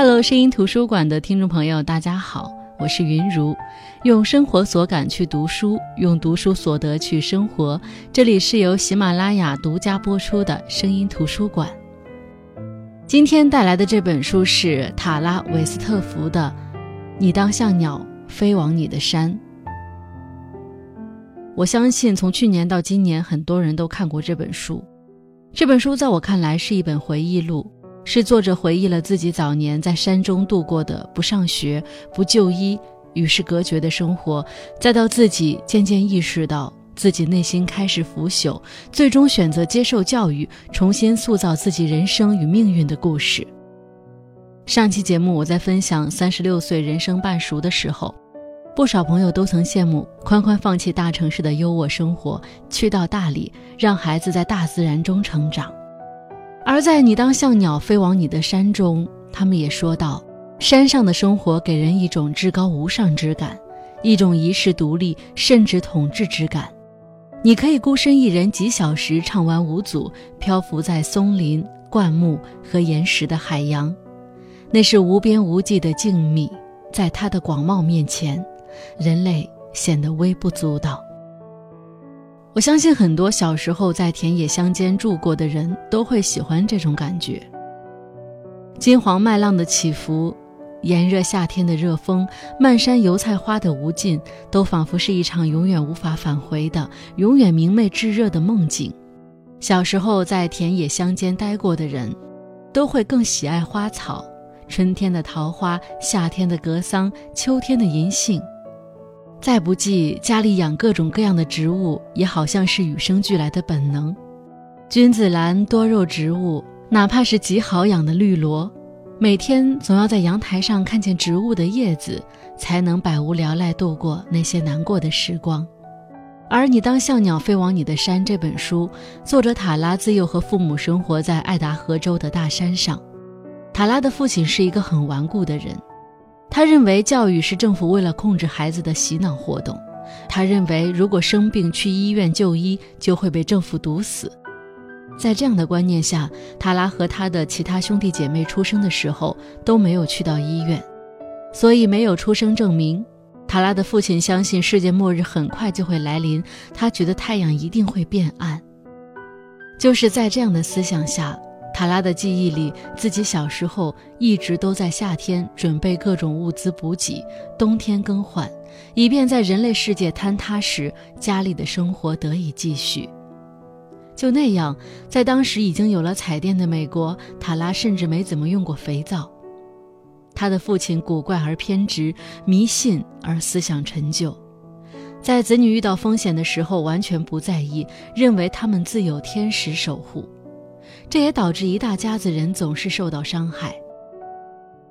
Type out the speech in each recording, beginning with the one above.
Hello，声音图书馆的听众朋友，大家好，我是云如，用生活所感去读书，用读书所得去生活。这里是由喜马拉雅独家播出的声音图书馆。今天带来的这本书是塔拉·韦斯特福的《你当像鸟飞往你的山》。我相信，从去年到今年，很多人都看过这本书。这本书在我看来是一本回忆录。是作者回忆了自己早年在山中度过的不上学、不就医、与世隔绝的生活，再到自己渐渐意识到自己内心开始腐朽，最终选择接受教育，重新塑造自己人生与命运的故事。上期节目我在分享三十六岁人生半熟的时候，不少朋友都曾羡慕宽宽放弃大城市的优渥生活，去到大理，让孩子在大自然中成长。而在你当像鸟飞往你的山中，他们也说道：山上的生活给人一种至高无上之感，一种遗世独立甚至统治之感。你可以孤身一人几小时畅玩无阻，漂浮在松林、灌木和岩石的海洋，那是无边无际的静谧。在它的广袤面前，人类显得微不足道。我相信很多小时候在田野乡间住过的人都会喜欢这种感觉。金黄麦浪的起伏，炎热夏天的热风，漫山油菜花的无尽，都仿佛是一场永远无法返回的、永远明媚炙热的梦境。小时候在田野乡间待过的人，都会更喜爱花草：春天的桃花，夏天的格桑，秋天的银杏。再不济，家里养各种各样的植物，也好像是与生俱来的本能。君子兰多肉植物，哪怕是极好养的绿萝，每天总要在阳台上看见植物的叶子，才能百无聊赖度过那些难过的时光。而你当像鸟飞往你的山这本书，作者塔拉自幼和父母生活在爱达荷州的大山上。塔拉的父亲是一个很顽固的人。他认为教育是政府为了控制孩子的洗脑活动。他认为如果生病去医院就医，就会被政府毒死。在这样的观念下，塔拉和他的其他兄弟姐妹出生的时候都没有去到医院，所以没有出生证明。塔拉的父亲相信世界末日很快就会来临，他觉得太阳一定会变暗。就是在这样的思想下。塔拉的记忆里，自己小时候一直都在夏天准备各种物资补给，冬天更换，以便在人类世界坍塌时，家里的生活得以继续。就那样，在当时已经有了彩电的美国，塔拉甚至没怎么用过肥皂。他的父亲古怪而偏执，迷信而思想陈旧，在子女遇到风险的时候完全不在意，认为他们自有天使守护。这也导致一大家子人总是受到伤害，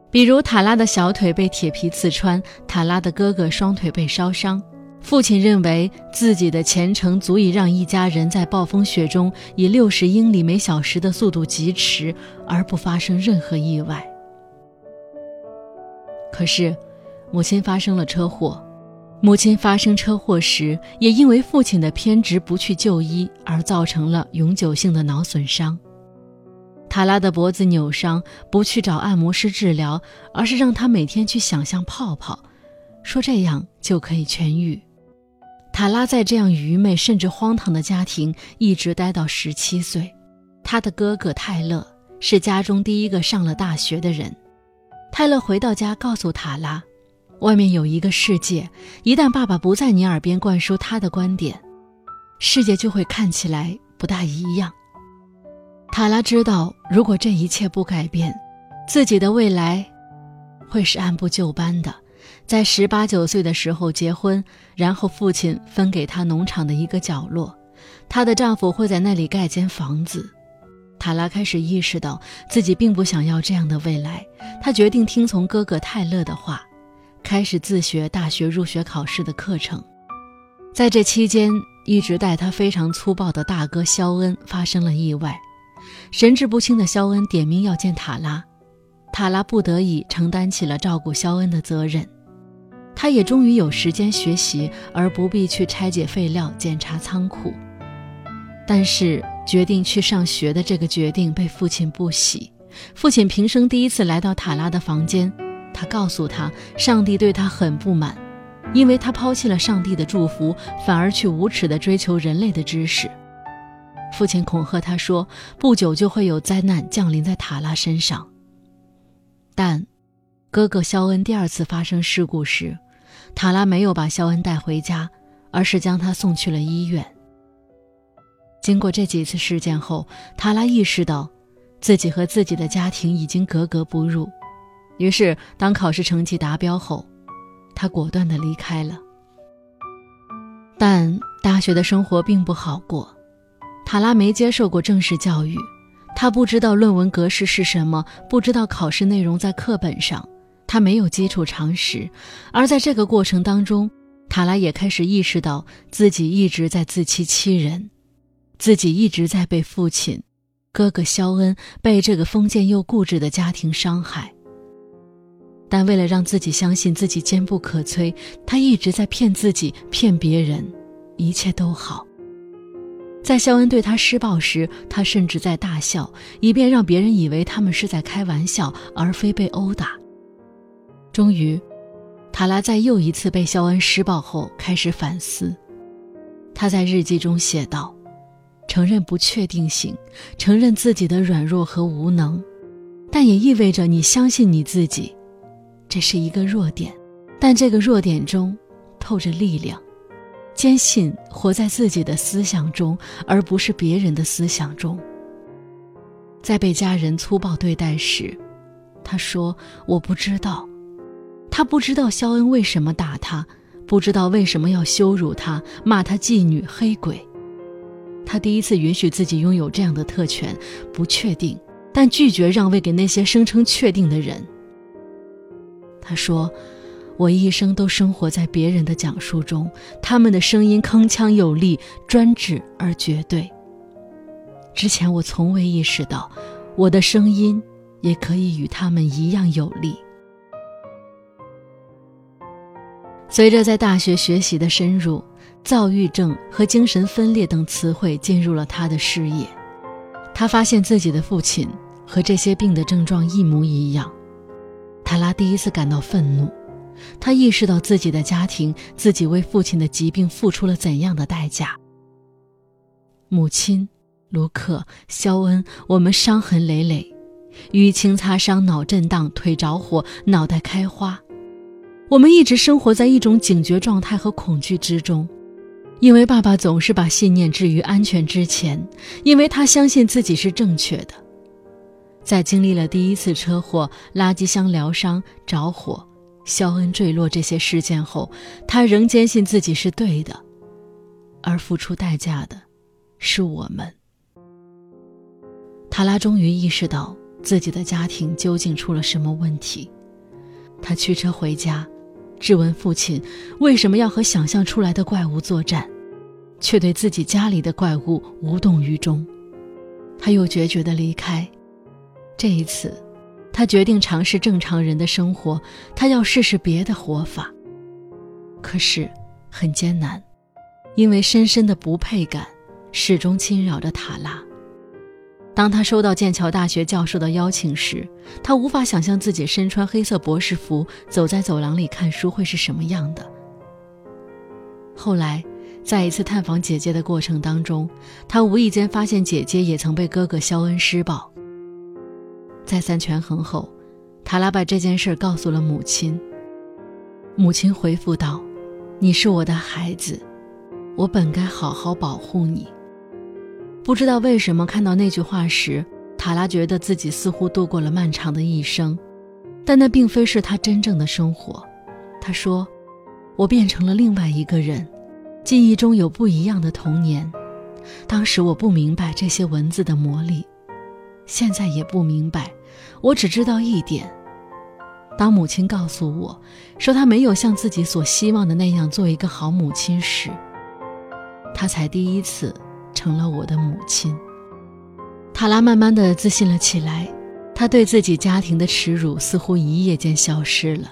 比如塔拉的小腿被铁皮刺穿，塔拉的哥哥双腿被烧伤。父亲认为自己的前程足以让一家人在暴风雪中以六十英里每小时的速度疾驰，而不发生任何意外。可是，母亲发生了车祸。母亲发生车祸时，也因为父亲的偏执不去就医，而造成了永久性的脑损伤。塔拉的脖子扭伤，不去找按摩师治疗，而是让他每天去想象泡泡，说这样就可以痊愈。塔拉在这样愚昧甚至荒唐的家庭一直待到十七岁。他的哥哥泰勒是家中第一个上了大学的人。泰勒回到家，告诉塔拉。外面有一个世界，一旦爸爸不在你耳边灌输他的观点，世界就会看起来不大一样。塔拉知道，如果这一切不改变，自己的未来会是按部就班的，在十八九岁的时候结婚，然后父亲分给她农场的一个角落，她的丈夫会在那里盖间房子。塔拉开始意识到自己并不想要这样的未来，她决定听从哥哥泰勒的话。开始自学大学入学考试的课程，在这期间，一直待她非常粗暴的大哥肖恩发生了意外，神志不清的肖恩点名要见塔拉，塔拉不得已承担起了照顾肖恩的责任，他也终于有时间学习，而不必去拆解废料、检查仓库。但是，决定去上学的这个决定被父亲不喜，父亲平生第一次来到塔拉的房间，他告诉他，上帝对他很不满，因为他抛弃了上帝的祝福，反而去无耻地追求人类的知识。父亲恐吓他说，不久就会有灾难降临在塔拉身上。但，哥哥肖恩第二次发生事故时，塔拉没有把肖恩带回家，而是将他送去了医院。经过这几次事件后，塔拉意识到。自己和自己的家庭已经格格不入，于是当考试成绩达标后，他果断地离开了。但大学的生活并不好过，塔拉没接受过正式教育，他不知道论文格式是什么，不知道考试内容在课本上，他没有基础常识。而在这个过程当中，塔拉也开始意识到自己一直在自欺欺人，自己一直在被父亲。哥哥肖恩被这个封建又固执的家庭伤害，但为了让自己相信自己坚不可摧，他一直在骗自己、骗别人，一切都好。在肖恩对他施暴时，他甚至在大笑，以便让别人以为他们是在开玩笑，而非被殴打。终于，塔拉在又一次被肖恩施暴后开始反思，他在日记中写道。承认不确定性，承认自己的软弱和无能，但也意味着你相信你自己，这是一个弱点，但这个弱点中透着力量，坚信活在自己的思想中，而不是别人的思想中。在被家人粗暴对待时，他说：“我不知道。”他不知道肖恩为什么打他，不知道为什么要羞辱他，骂他妓女、黑鬼。他第一次允许自己拥有这样的特权，不确定，但拒绝让位给那些声称确定的人。他说：“我一生都生活在别人的讲述中，他们的声音铿锵有力、专制而绝对。之前我从未意识到，我的声音也可以与他们一样有力。”随着在大学学习的深入。躁郁症和精神分裂等词汇进入了他的视野，他发现自己的父亲和这些病的症状一模一样。塔拉第一次感到愤怒，他意识到自己的家庭、自己为父亲的疾病付出了怎样的代价。母亲，卢克，肖恩，我们伤痕累累，淤青擦伤，脑震荡，腿着火，脑袋开花。我们一直生活在一种警觉状态和恐惧之中。因为爸爸总是把信念置于安全之前，因为他相信自己是正确的。在经历了第一次车祸、垃圾箱疗伤、着火、肖恩坠落这些事件后，他仍坚信自己是对的，而付出代价的，是我们。塔拉终于意识到自己的家庭究竟出了什么问题，他驱车回家。质问父亲为什么要和想象出来的怪物作战，却对自己家里的怪物无动于衷。他又决绝地离开。这一次，他决定尝试正常人的生活，他要试试别的活法。可是，很艰难，因为深深的不配感始终侵扰着塔拉。当他收到剑桥大学教授的邀请时，他无法想象自己身穿黑色博士服走在走廊里看书会是什么样的。后来，在一次探访姐姐的过程当中，他无意间发现姐姐也曾被哥哥肖恩施暴。再三权衡后，塔拉把这件事告诉了母亲。母亲回复道：“你是我的孩子，我本该好好保护你。”不知道为什么，看到那句话时，塔拉觉得自己似乎度过了漫长的一生，但那并非是他真正的生活。他说：“我变成了另外一个人，记忆中有不一样的童年。当时我不明白这些文字的魔力，现在也不明白。我只知道一点：当母亲告诉我说她没有像自己所希望的那样做一个好母亲时，她才第一次。”成了我的母亲。塔拉慢慢的自信了起来，她对自己家庭的耻辱似乎一夜间消失了。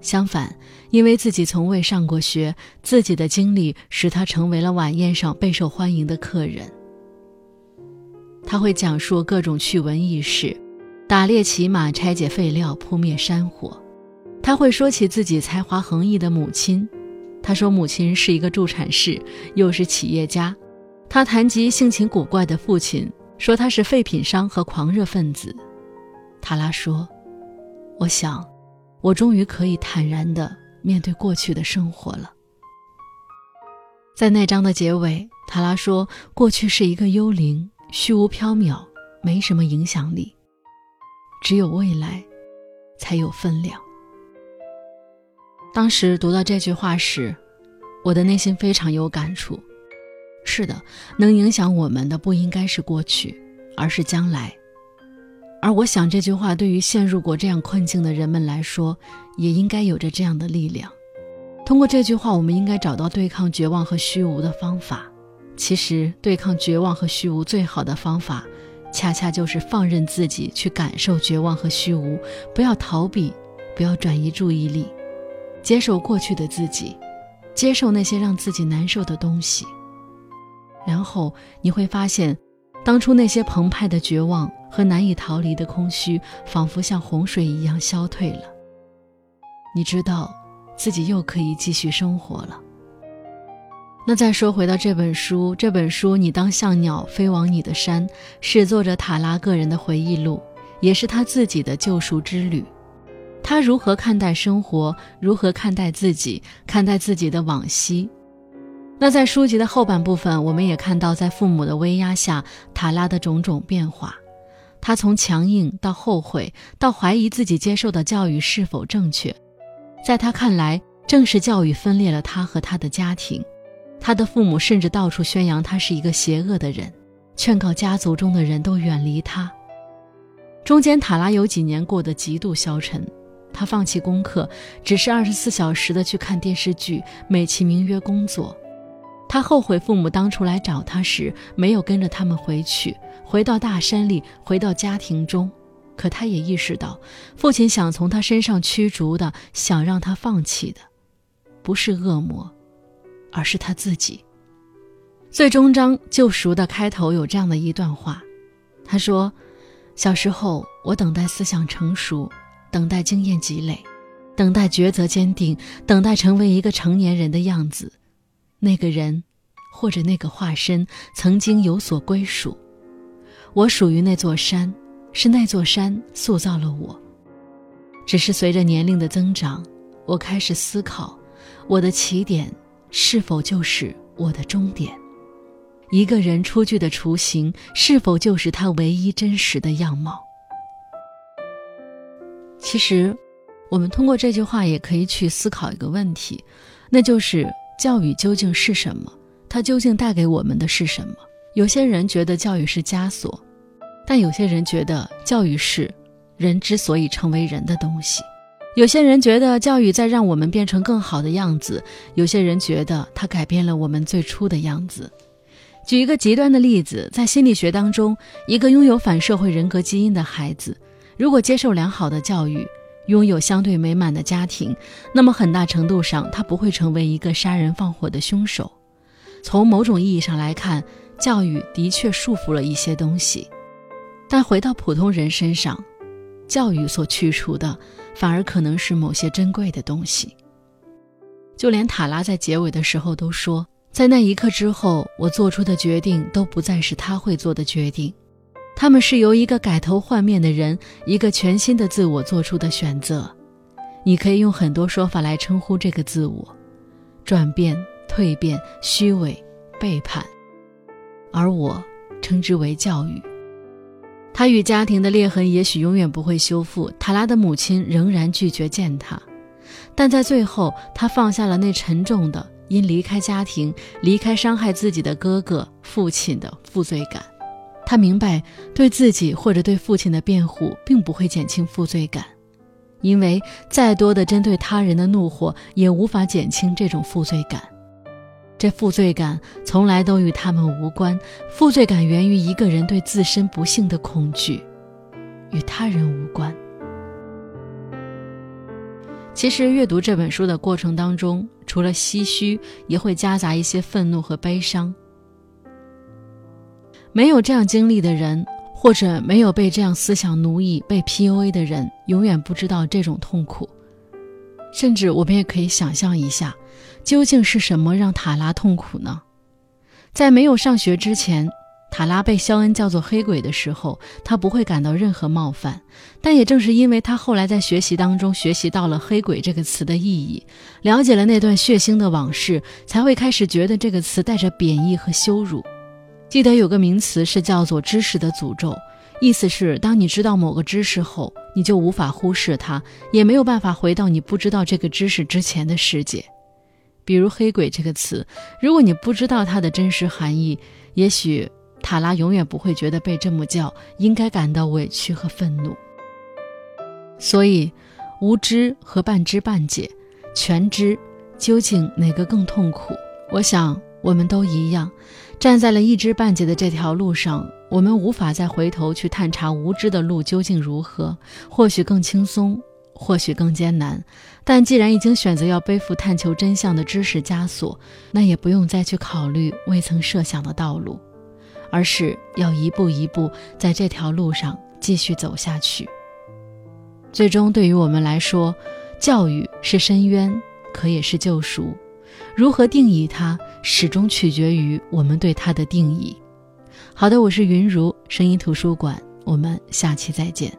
相反，因为自己从未上过学，自己的经历使她成为了晚宴上备受欢迎的客人。他会讲述各种趣闻轶事，打猎骑马、拆解废料、扑灭山火。他会说起自己才华横溢的母亲，他说母亲是一个助产士，又是企业家。他谈及性情古怪的父亲，说他是废品商和狂热分子。塔拉说：“我想，我终于可以坦然地面对过去的生活了。”在那章的结尾，塔拉说：“过去是一个幽灵，虚无缥缈，没什么影响力。只有未来，才有分量。”当时读到这句话时，我的内心非常有感触。是的，能影响我们的不应该是过去，而是将来。而我想，这句话对于陷入过这样困境的人们来说，也应该有着这样的力量。通过这句话，我们应该找到对抗绝望和虚无的方法。其实，对抗绝望和虚无最好的方法，恰恰就是放任自己去感受绝望和虚无，不要逃避，不要转移注意力，接受过去的自己，接受那些让自己难受的东西。然后你会发现，当初那些澎湃的绝望和难以逃离的空虚，仿佛像洪水一样消退了。你知道，自己又可以继续生活了。那再说回到这本书，这本书《你当像鸟飞往你的山》，是作者塔拉个人的回忆录，也是他自己的救赎之旅。他如何看待生活？如何看待自己？看待自己的往昔？那在书籍的后半部分，我们也看到，在父母的威压下，塔拉的种种变化。他从强硬到后悔，到怀疑自己接受的教育是否正确。在他看来，正是教育分裂了他和他的家庭。他的父母甚至到处宣扬他是一个邪恶的人，劝告家族中的人都远离他。中间，塔拉有几年过得极度消沉。他放弃功课，只是二十四小时的去看电视剧，美其名曰工作。他后悔父母当初来找他时没有跟着他们回去，回到大山里，回到家庭中。可他也意识到，父亲想从他身上驱逐的，想让他放弃的，不是恶魔，而是他自己。最终章救赎的开头有这样的一段话：他说，小时候我等待思想成熟，等待经验积累，等待抉择坚定，等待成为一个成年人的样子。那个人，或者那个化身，曾经有所归属。我属于那座山，是那座山塑造了我。只是随着年龄的增长，我开始思考，我的起点是否就是我的终点？一个人出具的雏形，是否就是他唯一真实的样貌？其实，我们通过这句话也可以去思考一个问题，那就是。教育究竟是什么？它究竟带给我们的是什么？有些人觉得教育是枷锁，但有些人觉得教育是人之所以成为人的东西。有些人觉得教育在让我们变成更好的样子，有些人觉得它改变了我们最初的样子。举一个极端的例子，在心理学当中，一个拥有反社会人格基因的孩子，如果接受良好的教育，拥有相对美满的家庭，那么很大程度上，他不会成为一个杀人放火的凶手。从某种意义上来看，教育的确束缚了一些东西，但回到普通人身上，教育所去除的，反而可能是某些珍贵的东西。就连塔拉在结尾的时候都说，在那一刻之后，我做出的决定都不再是他会做的决定。他们是由一个改头换面的人，一个全新的自我做出的选择。你可以用很多说法来称呼这个自我：转变、蜕变、虚伪、背叛。而我称之为教育。他与家庭的裂痕也许永远不会修复。塔拉的母亲仍然拒绝见他，但在最后，他放下了那沉重的因离开家庭、离开伤害自己的哥哥、父亲的负罪感。他明白，对自己或者对父亲的辩护并不会减轻负罪感，因为再多的针对他人的怒火也无法减轻这种负罪感。这负罪感从来都与他们无关，负罪感源于一个人对自身不幸的恐惧，与他人无关。其实，阅读这本书的过程当中，除了唏嘘，也会夹杂一些愤怒和悲伤。没有这样经历的人，或者没有被这样思想奴役、被 PUA 的人，永远不知道这种痛苦。甚至我们也可以想象一下，究竟是什么让塔拉痛苦呢？在没有上学之前。塔拉被肖恩叫做黑鬼的时候，他不会感到任何冒犯。但也正是因为他后来在学习当中学习到了“黑鬼”这个词的意义，了解了那段血腥的往事，才会开始觉得这个词带着贬义和羞辱。记得有个名词是叫做“知识的诅咒”，意思是当你知道某个知识后，你就无法忽视它，也没有办法回到你不知道这个知识之前的世界。比如“黑鬼”这个词，如果你不知道它的真实含义，也许。塔拉永远不会觉得被这么叫应该感到委屈和愤怒，所以无知和半知半解，全知究竟哪个更痛苦？我想我们都一样，站在了一知半解的这条路上，我们无法再回头去探查无知的路究竟如何。或许更轻松，或许更艰难，但既然已经选择要背负探求真相的知识枷锁，那也不用再去考虑未曾设想的道路。而是要一步一步在这条路上继续走下去。最终，对于我们来说，教育是深渊，可也是救赎。如何定义它，始终取决于我们对它的定义。好的，我是云如声音图书馆，我们下期再见。